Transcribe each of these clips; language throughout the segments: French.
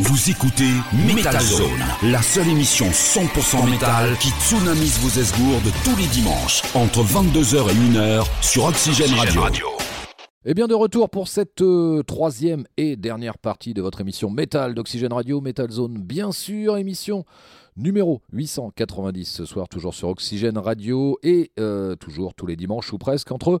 Vous écoutez Metal Zone, la seule émission 100% métal qui tsunamise vos esgourdes tous les dimanches entre 22h et 1h sur Oxygène Radio. Et Eh bien de retour pour cette euh, troisième et dernière partie de votre émission Metal d'Oxygène Radio, Metal Zone bien sûr, émission numéro 890 ce soir, toujours sur Oxygène Radio et euh, toujours tous les dimanches ou presque entre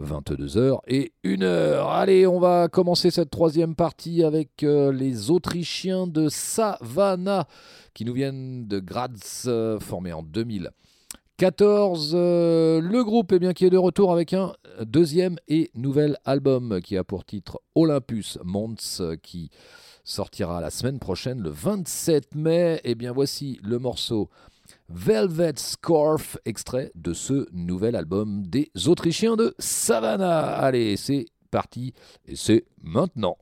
22h et 1h. Allez, on va commencer cette troisième partie avec euh, les Autrichiens de Savannah qui nous viennent de Graz, euh, formés en 2014. Euh, le groupe est bien qui est de retour avec un deuxième et nouvel album qui a pour titre Olympus Mons qui sortira la semaine prochaine le 27 mai. Et bien voici le morceau Velvet Scarf, extrait de ce nouvel album des Autrichiens de Savannah. Allez, c'est parti et c'est maintenant.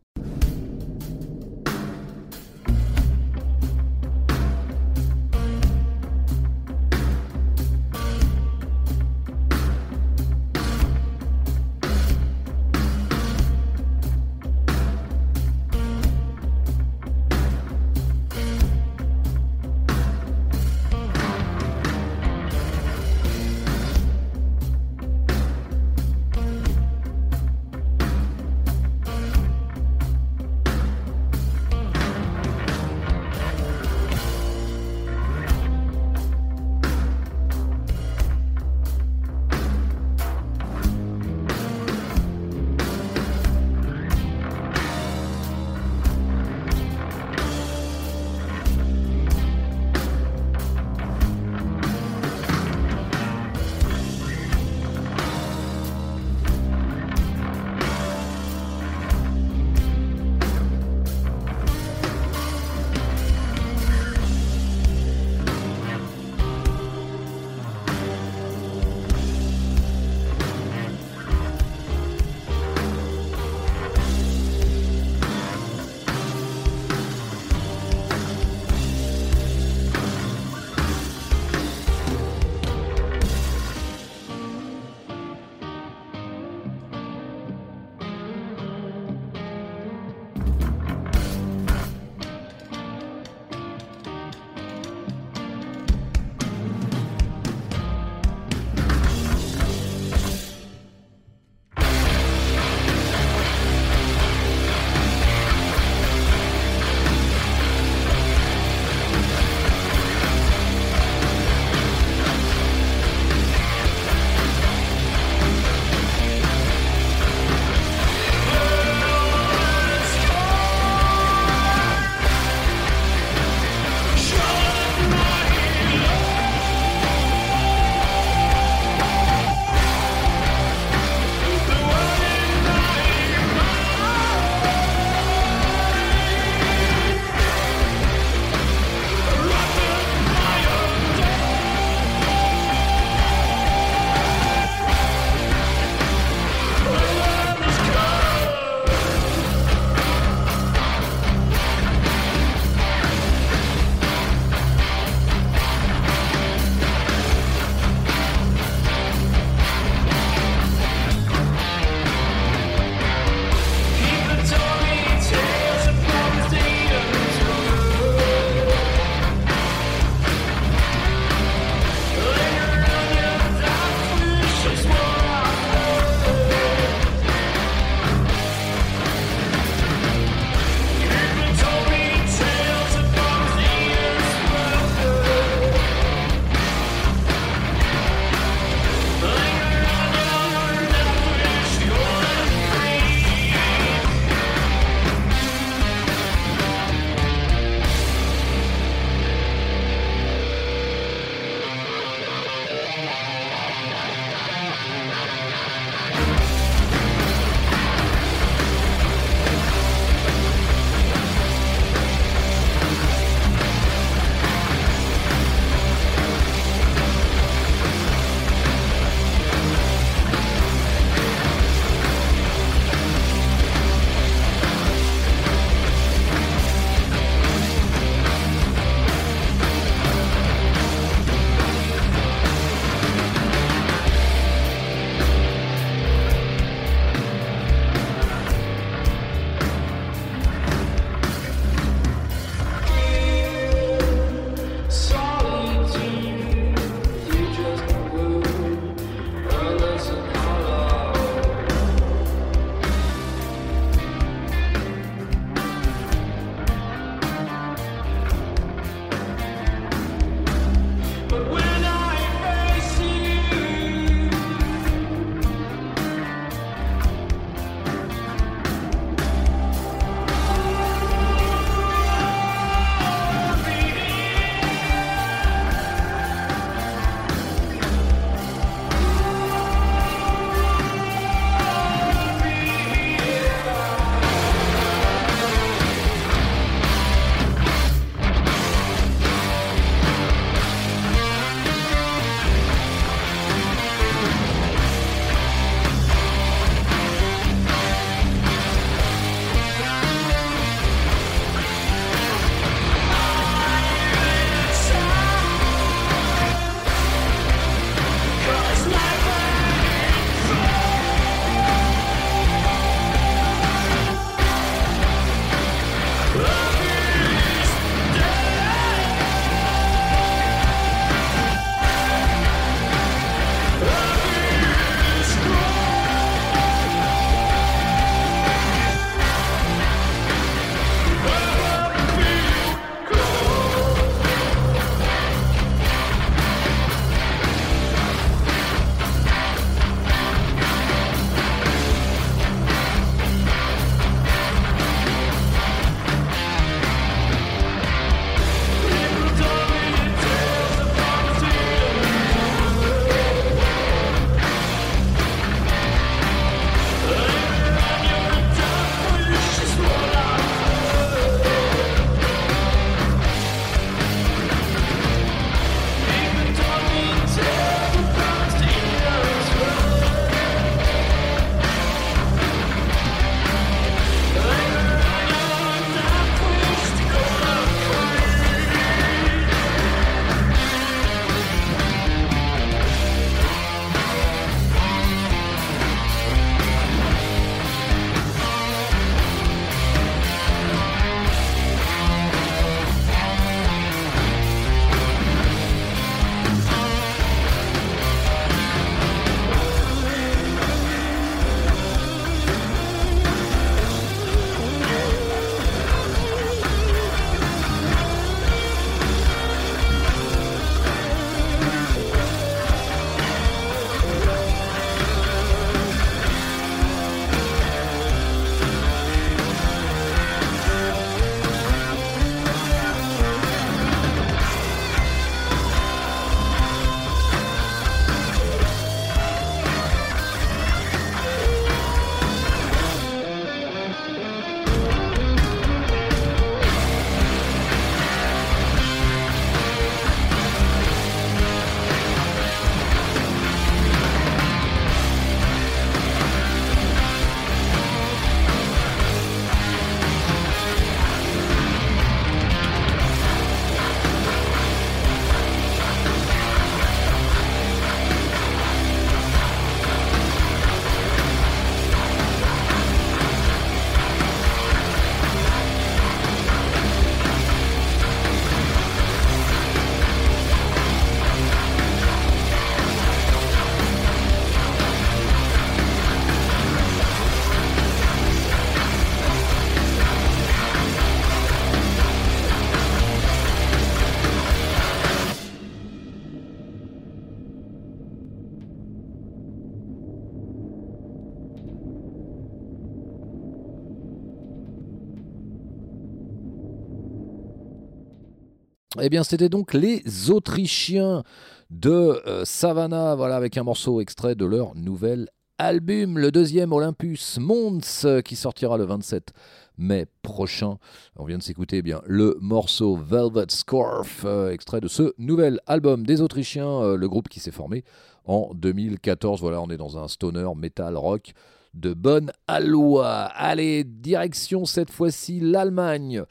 Eh bien, c'était donc les Autrichiens de euh, Savannah, voilà, avec un morceau extrait de leur nouvel album, le deuxième Olympus Mons, qui sortira le 27 mai prochain. On vient de s'écouter eh bien le morceau Velvet Scarf, euh, extrait de ce nouvel album des Autrichiens, euh, le groupe qui s'est formé en 2014. Voilà, on est dans un stoner metal rock de bonne aloi. Allez, direction cette fois-ci l'Allemagne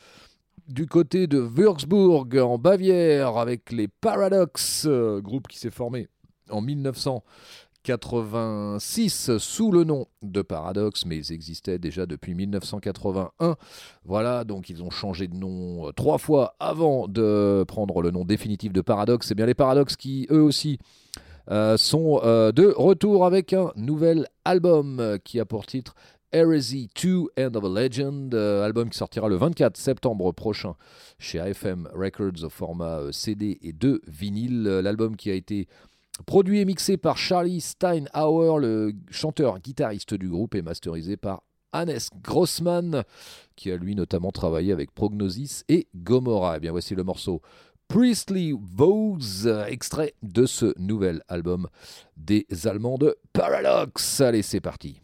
du côté de Würzburg en Bavière avec les Paradox, euh, groupe qui s'est formé en 1986 sous le nom de Paradox, mais ils existaient déjà depuis 1981. Voilà, donc ils ont changé de nom euh, trois fois avant de prendre le nom définitif de Paradox. C'est bien les Paradox qui, eux aussi, euh, sont de retour avec un nouvel album qui a pour titre Heresy 2 End of a Legend, euh, album qui sortira le 24 septembre prochain chez AFM Records au format euh, CD et de vinyle. Euh, l'album qui a été produit et mixé par Charlie Steinhauer, le chanteur-guitariste du groupe, et masterisé par Hannes Grossman, qui a lui notamment travaillé avec Prognosis et Gomorrah. Et eh bien voici le morceau Priestly Vows, extrait de ce nouvel album des Allemands de Paradox. Allez, c'est parti.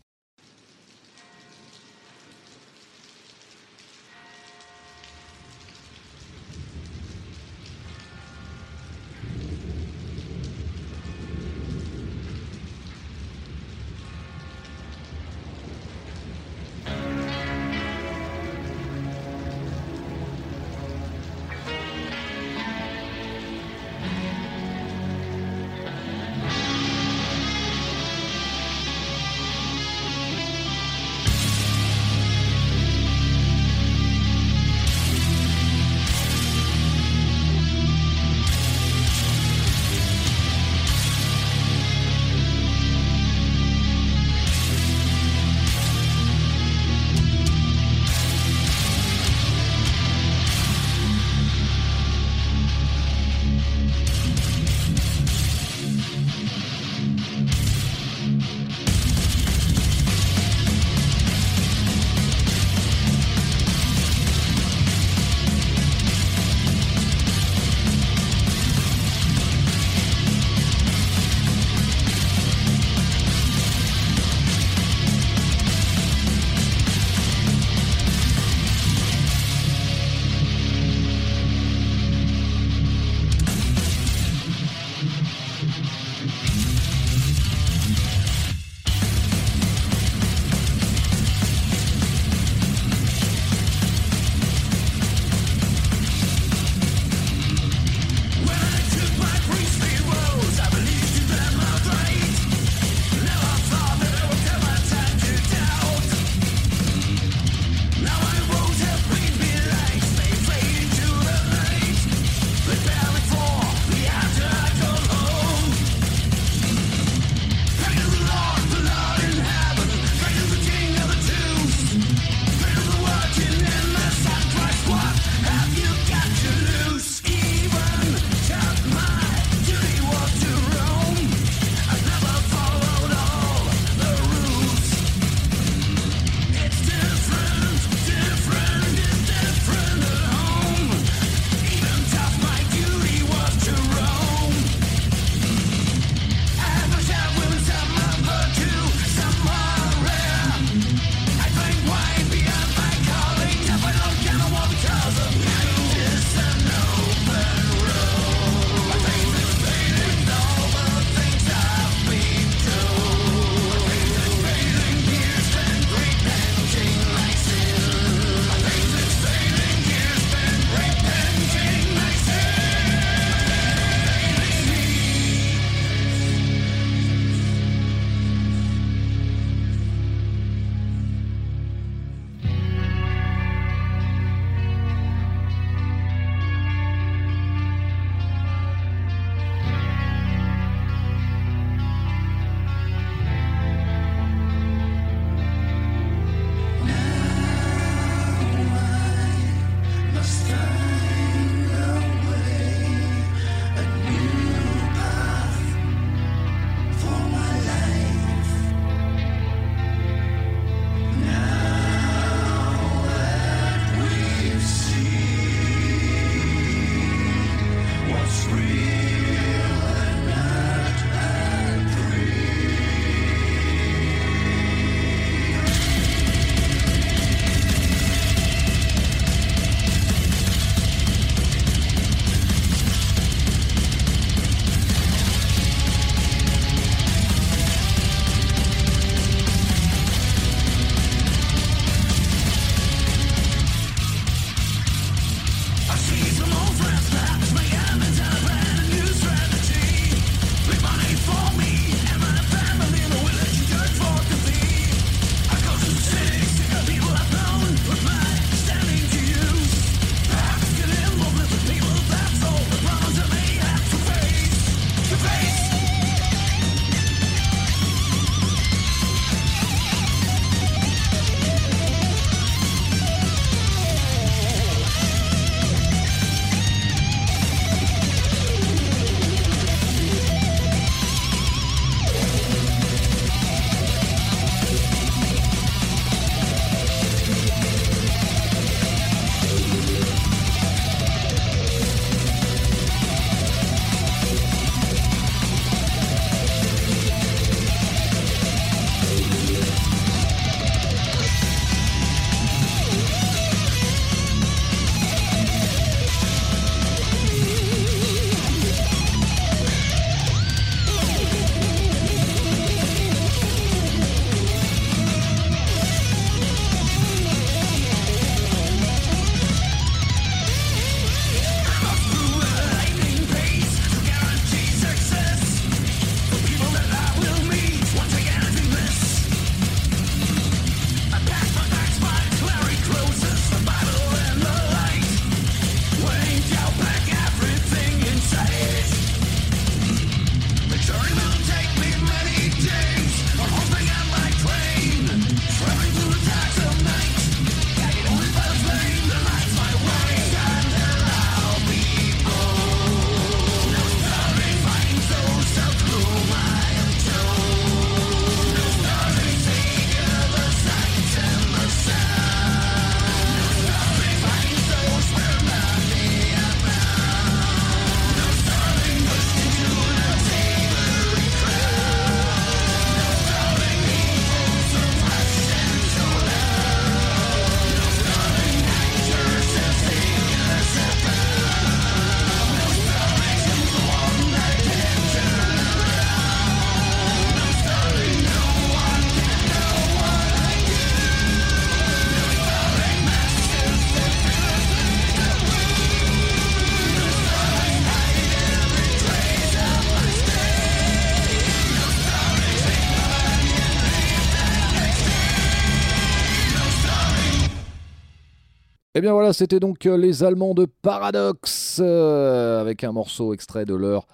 Eh bien voilà, c'était donc euh, les Allemands de Paradox euh, avec un morceau extrait de leur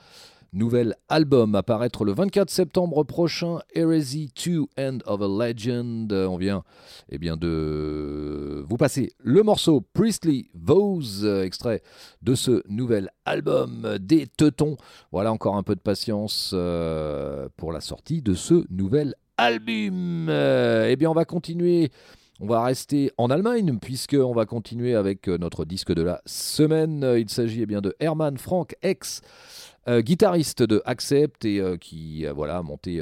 nouvel album à paraître le 24 septembre prochain, Heresy 2 End of a Legend. Euh, on vient eh bien, de vous passer le morceau Priestly Vows, extrait de ce nouvel album des Teutons. Voilà encore un peu de patience pour la sortie de ce nouvel album. eh bien on va continuer on va rester en Allemagne puisqu'on va continuer avec euh, notre disque de la semaine. Il s'agit eh bien de Hermann Frank, ex euh, guitariste de Accept et euh, qui voilà, a monté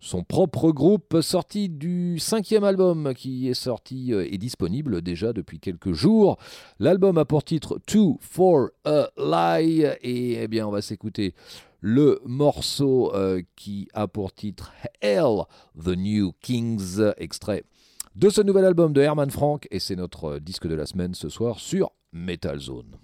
son propre groupe, sorti du cinquième album qui est sorti et disponible déjà depuis quelques jours. L'album a pour titre Two for a Lie et eh bien on va s'écouter le morceau qui a pour titre Hell, The New Kings, extrait de ce nouvel album de Herman Frank et c'est notre disque de la semaine ce soir sur Metal Zone.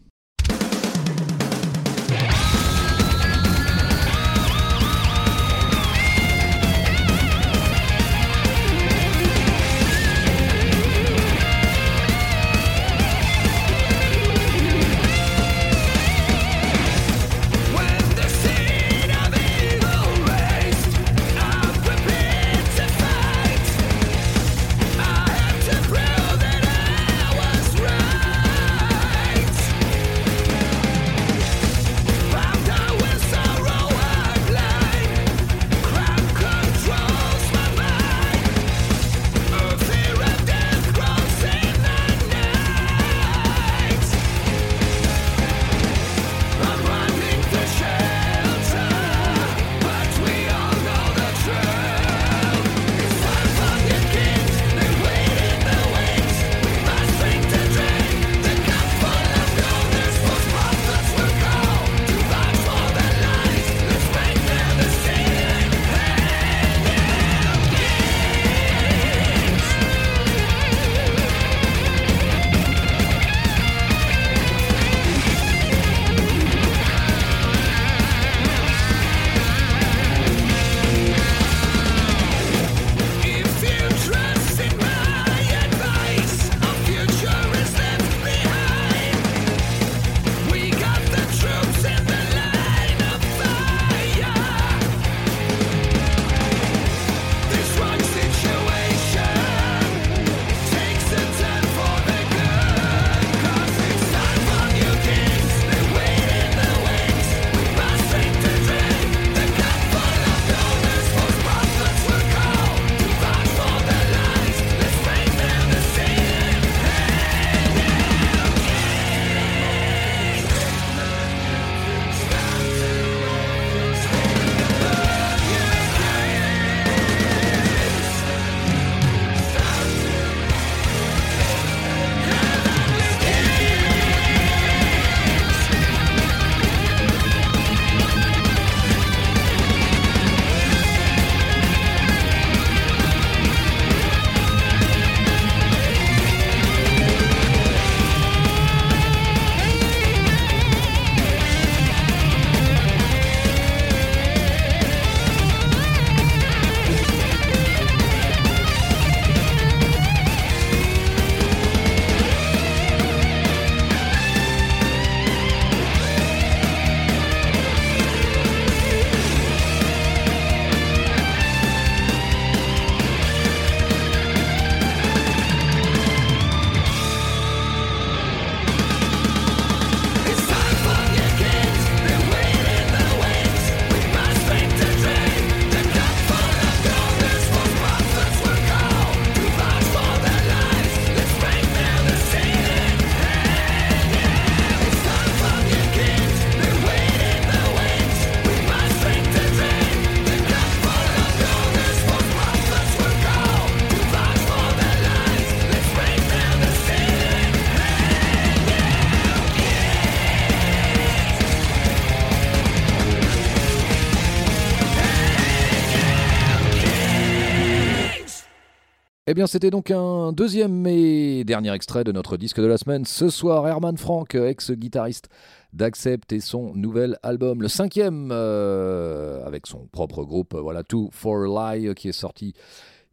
C'était donc un deuxième et dernier extrait de notre disque de la semaine. Ce soir, Herman Frank, ex-guitariste d'Accept et son nouvel album, le cinquième, euh, avec son propre groupe, voilà, Two for a Lie, qui est sorti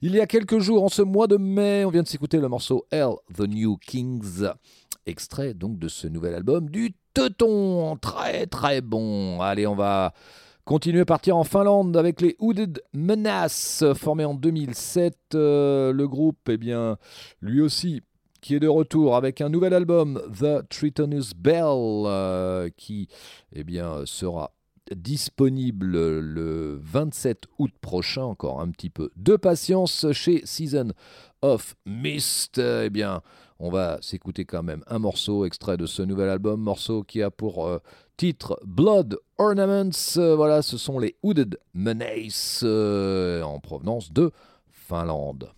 il y a quelques jours, en ce mois de mai. On vient de s'écouter le morceau Hell, The New Kings. extrait donc de ce nouvel album du Teuton, très très bon. Allez, on va continuer à partir en Finlande avec les Hooded Menace, formés en 2007. Euh, le groupe, eh bien, lui aussi, qui est de retour avec un nouvel album, The Tritonus Bell, euh, qui eh bien, sera disponible le 27 août prochain, encore un petit peu de patience chez Season of Mist. Eh bien, on va s'écouter quand même un morceau extrait de ce nouvel album, morceau qui a pour euh, titre Blood Ornaments. Euh, voilà, ce sont les Hooded Menace euh, en provenance de Finlande.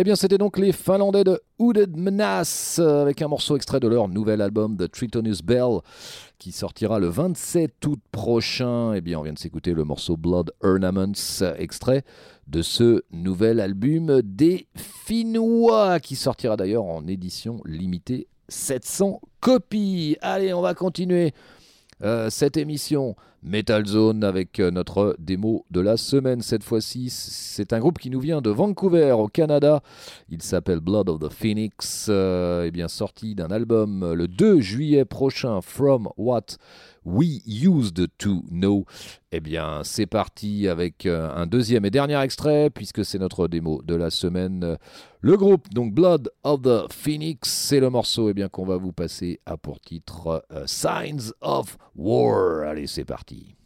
Eh bien, c'était donc les Finlandais de Hooded Menace avec un morceau extrait de leur nouvel album The Tritonus Bell qui sortira le 27 août prochain. Eh bien, on vient de s'écouter le morceau Blood Ornaments, extrait de ce nouvel album des Finnois qui sortira d'ailleurs en édition limitée 700 copies. Allez, on va continuer euh, cette émission Metal Zone avec euh, notre démo de la semaine cette fois-ci. C'est un groupe qui nous vient de Vancouver au Canada. Il s'appelle Blood of the Phoenix. Euh, et bien sorti d'un album le 2 juillet prochain, From What We Used to Know. Eh bien, c'est parti avec euh, un deuxième et dernier extrait, puisque c'est notre démo de la semaine. Le groupe, donc Blood of the Phoenix, c'est le morceau eh qu'on va vous passer à pour titre euh, Signs of War. Allez, c'est parti.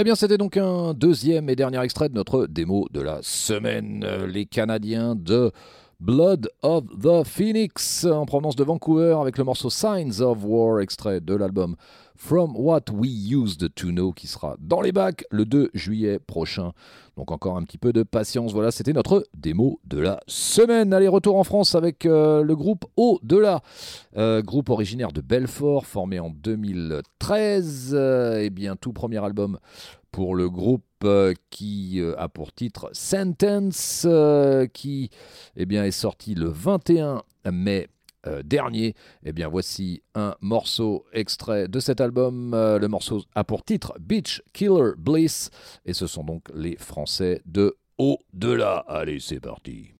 Eh bien, c'était donc un deuxième et dernier extrait de notre démo de la semaine. Les Canadiens de Blood of the Phoenix en provenance de Vancouver avec le morceau Signs of War, extrait de l'album From What We Used to Know qui sera dans les bacs le 2 juillet prochain. Donc encore un petit peu de patience. Voilà, c'était notre démo de la semaine. Allez, retour en France avec euh, le groupe Au-delà. Euh, groupe originaire de Belfort, formé en 2013. Euh, et bien, tout premier album pour le groupe qui a pour titre Sentence, qui eh bien, est sorti le 21 mai euh, dernier. Eh bien, voici un morceau extrait de cet album. Euh, le morceau a pour titre Beach Killer Bliss. Et ce sont donc les Français de Au-delà. Allez, c'est parti.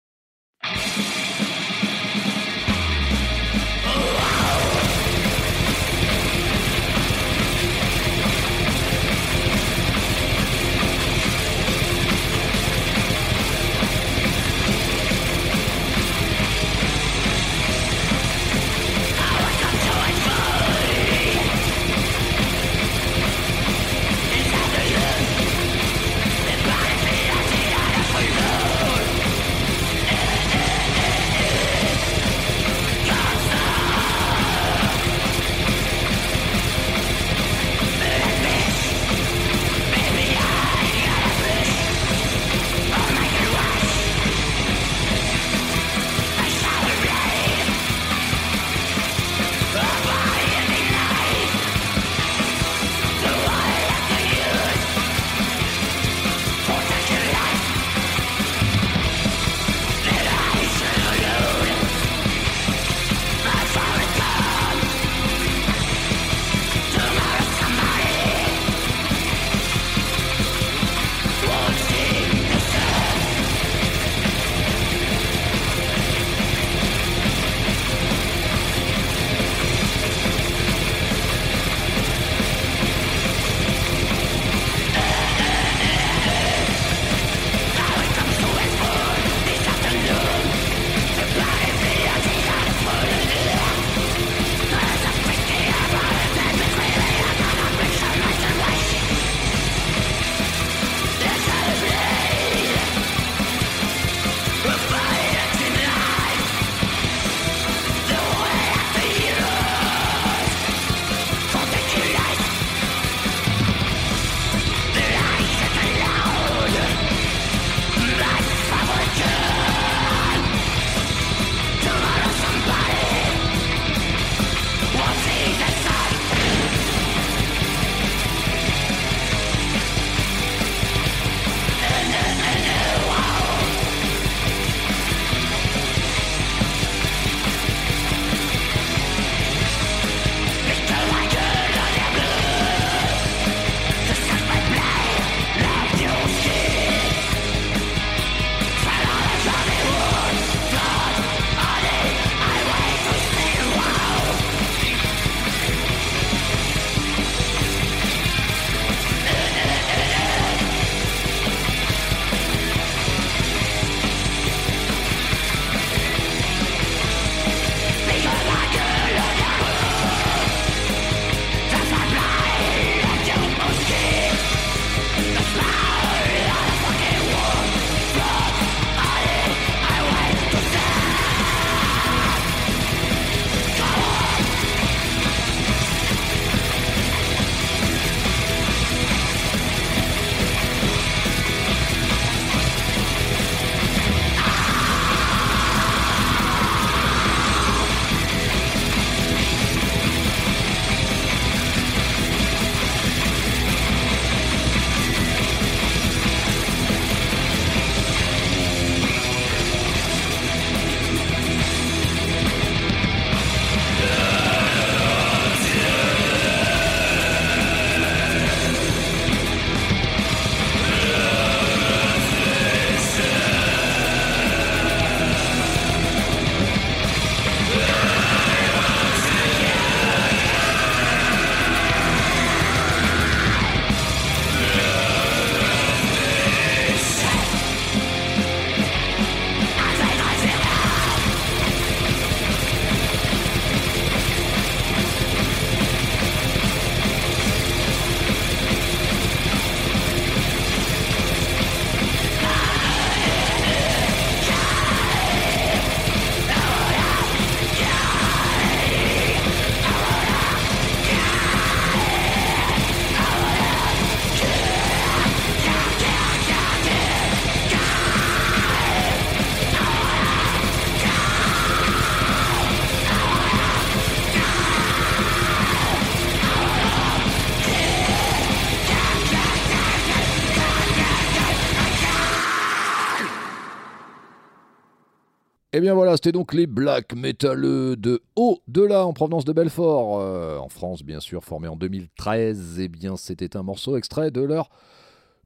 Et eh bien voilà, c'était donc les Black Metaleux de Au-delà en provenance de Belfort, euh, en France bien sûr, formé en 2013. Et eh bien c'était un morceau extrait de leur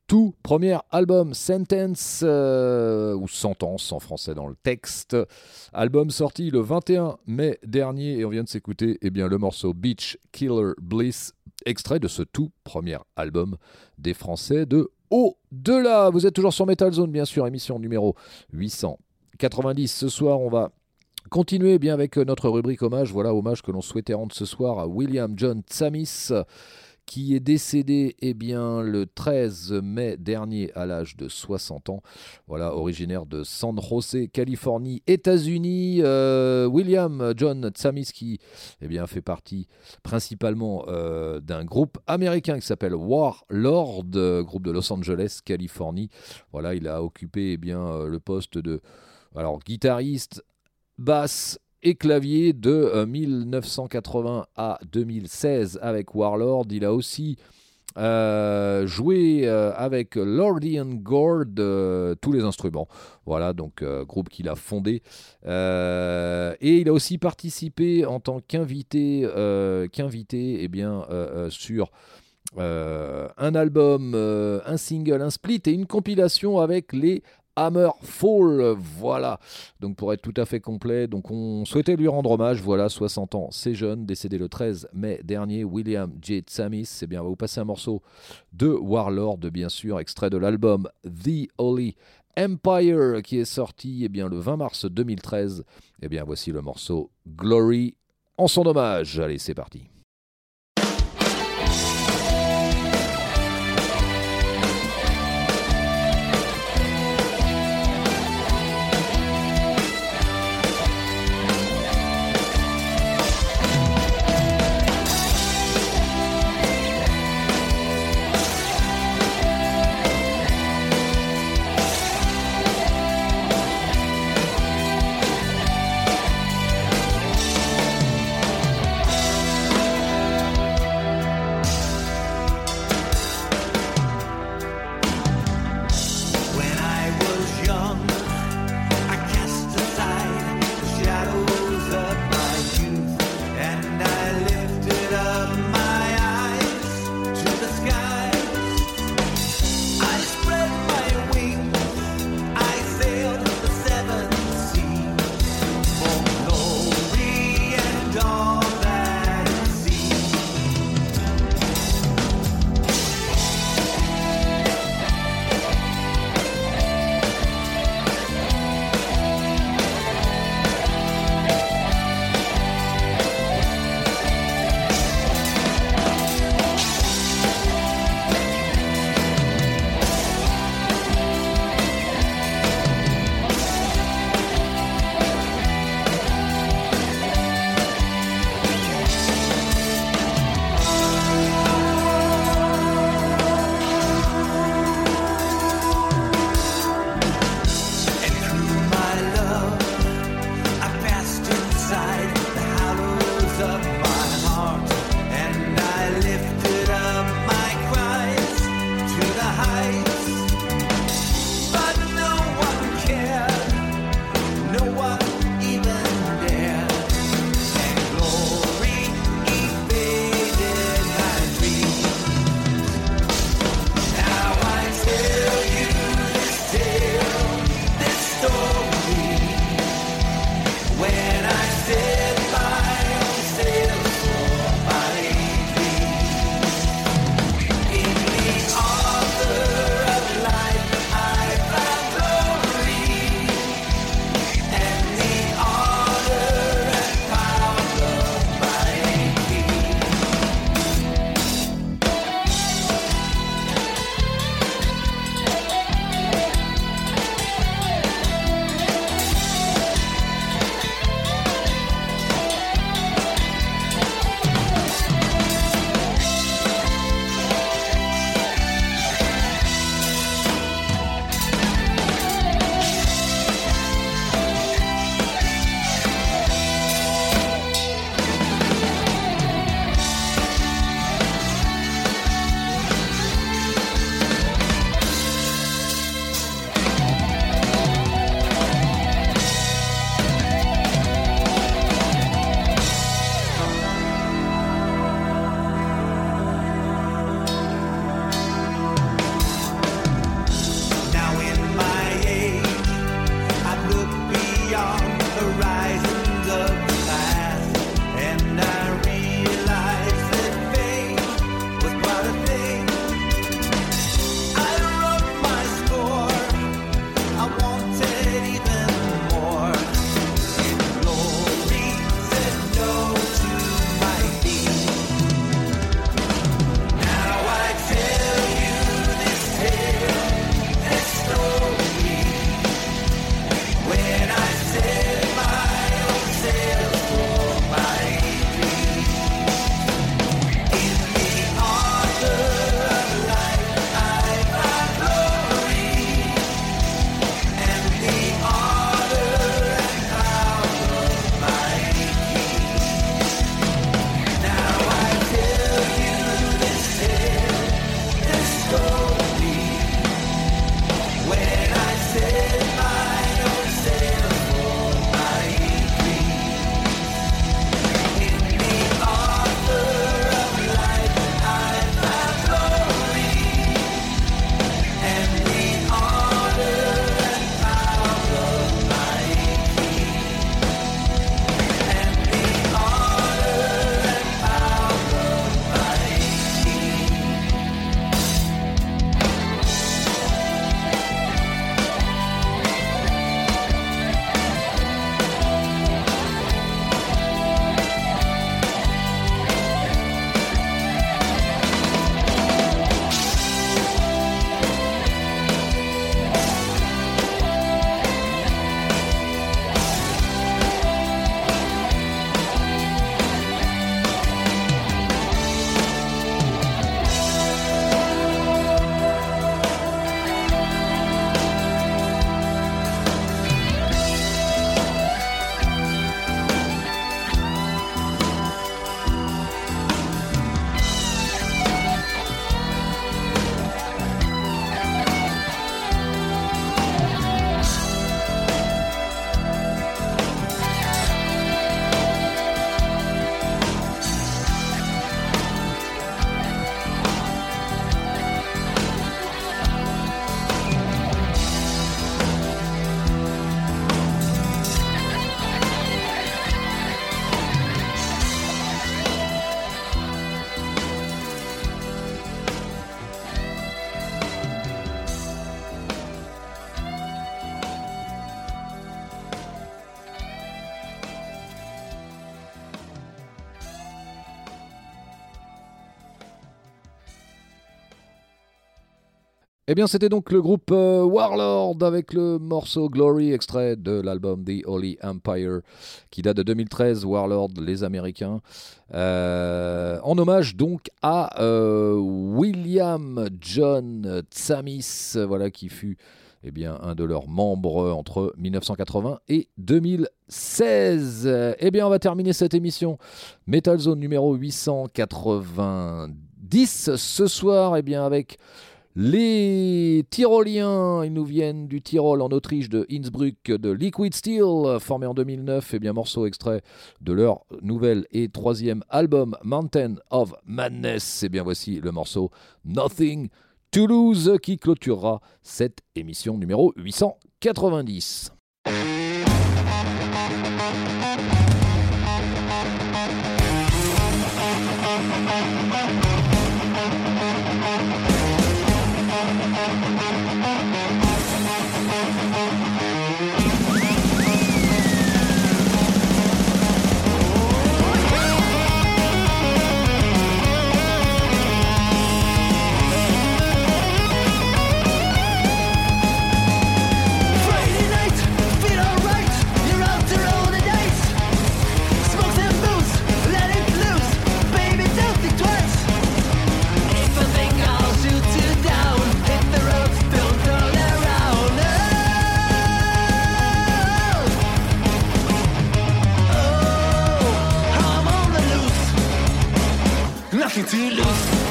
tout premier album Sentence euh, ou Sentence en français dans le texte. Album sorti le 21 mai dernier et on vient de s'écouter eh bien le morceau Beach Killer Bliss, extrait de ce tout premier album des Français de Au-delà. Vous êtes toujours sur Metal Zone bien sûr, émission numéro 800. 90. Ce soir, on va continuer bien avec notre rubrique hommage. Voilà, hommage que l'on souhaitait rendre ce soir à William John Tsamis qui est décédé eh bien, le 13 mai dernier à l'âge de 60 ans. Voilà, originaire de San Jose, Californie, États-Unis. Euh, William John Tsamis qui eh bien, fait partie principalement euh, d'un groupe américain qui s'appelle Warlord, groupe de Los Angeles, Californie. Voilà, il a occupé eh bien, euh, le poste de alors, guitariste, basse et clavier de 1980 euh, à 2016 avec Warlord. Il a aussi euh, joué euh, avec Lordian Gord tous les instruments. Voilà, donc groupe qu'il a fondé. et il a aussi participé en tant qu'invité, qu'invité eh bien, sur un album, un single, un split et une compilation avec les Hammerfall, voilà. Donc pour être tout à fait complet, donc on souhaitait lui rendre hommage, voilà, 60 ans, c'est jeune, décédé le 13 mai dernier, William J. Tsamis, c'est bien, on va vous passer un morceau de Warlord, bien sûr, extrait de l'album The Holy Empire, qui est sorti eh bien, le 20 mars 2013. Eh bien, voici le morceau Glory en son hommage. Allez, c'est parti. Eh bien, c'était donc le groupe euh, Warlord avec le morceau Glory, extrait de l'album The Holy Empire, qui date de 2013. Warlord, les Américains. Euh, en hommage donc à euh, William John Tsamis, voilà, qui fut eh bien, un de leurs membres entre 1980 et 2016. Eh bien, on va terminer cette émission Metal Zone numéro 890 ce soir, eh avec les Tyroliens, ils nous viennent du Tyrol en Autriche, de Innsbruck, de Liquid Steel, formé en 2009, et bien morceau extrait de leur nouvel et troisième album Mountain of Madness. Et bien voici le morceau Nothing to Lose qui clôturera cette émission numéro 890. can do.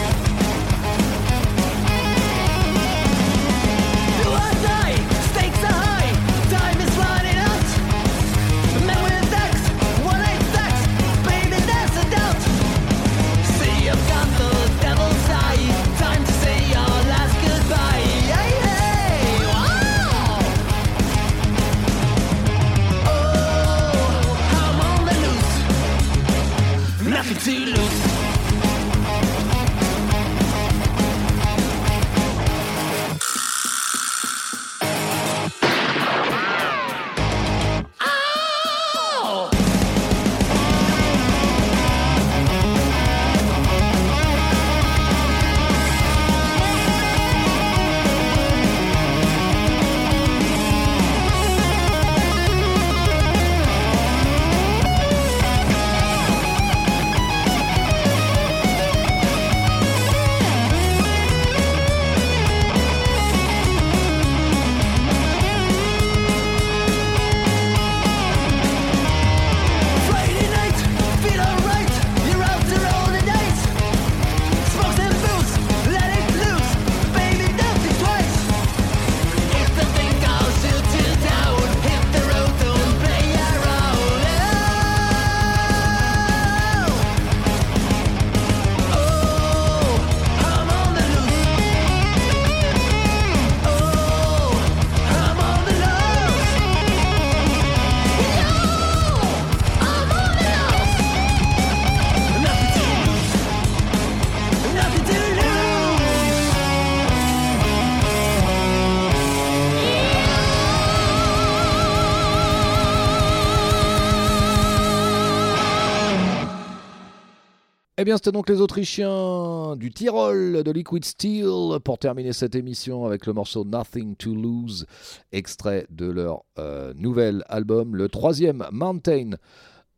Eh bien, c'était donc les Autrichiens du Tyrol de Liquid Steel pour terminer cette émission avec le morceau Nothing to Lose, extrait de leur euh, nouvel album, le troisième Mountain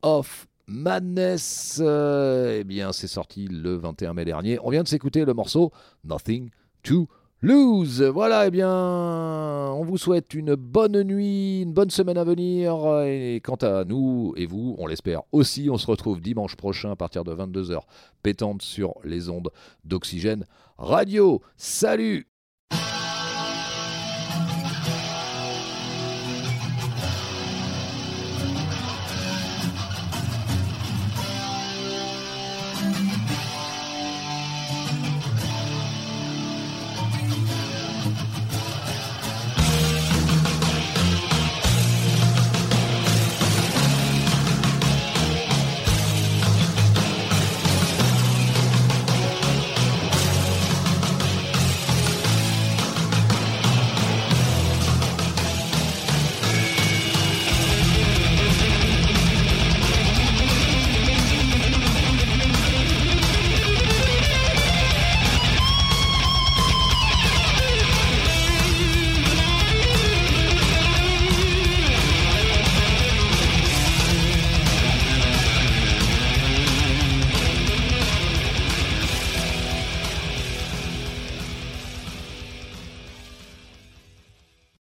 of Madness. Euh, eh bien, c'est sorti le 21 mai dernier. On vient de s'écouter le morceau Nothing to Lose lose. Voilà, eh bien, on vous souhaite une bonne nuit, une bonne semaine à venir. Et quant à nous et vous, on l'espère aussi, on se retrouve dimanche prochain à partir de 22h pétante sur les ondes d'Oxygène Radio. Salut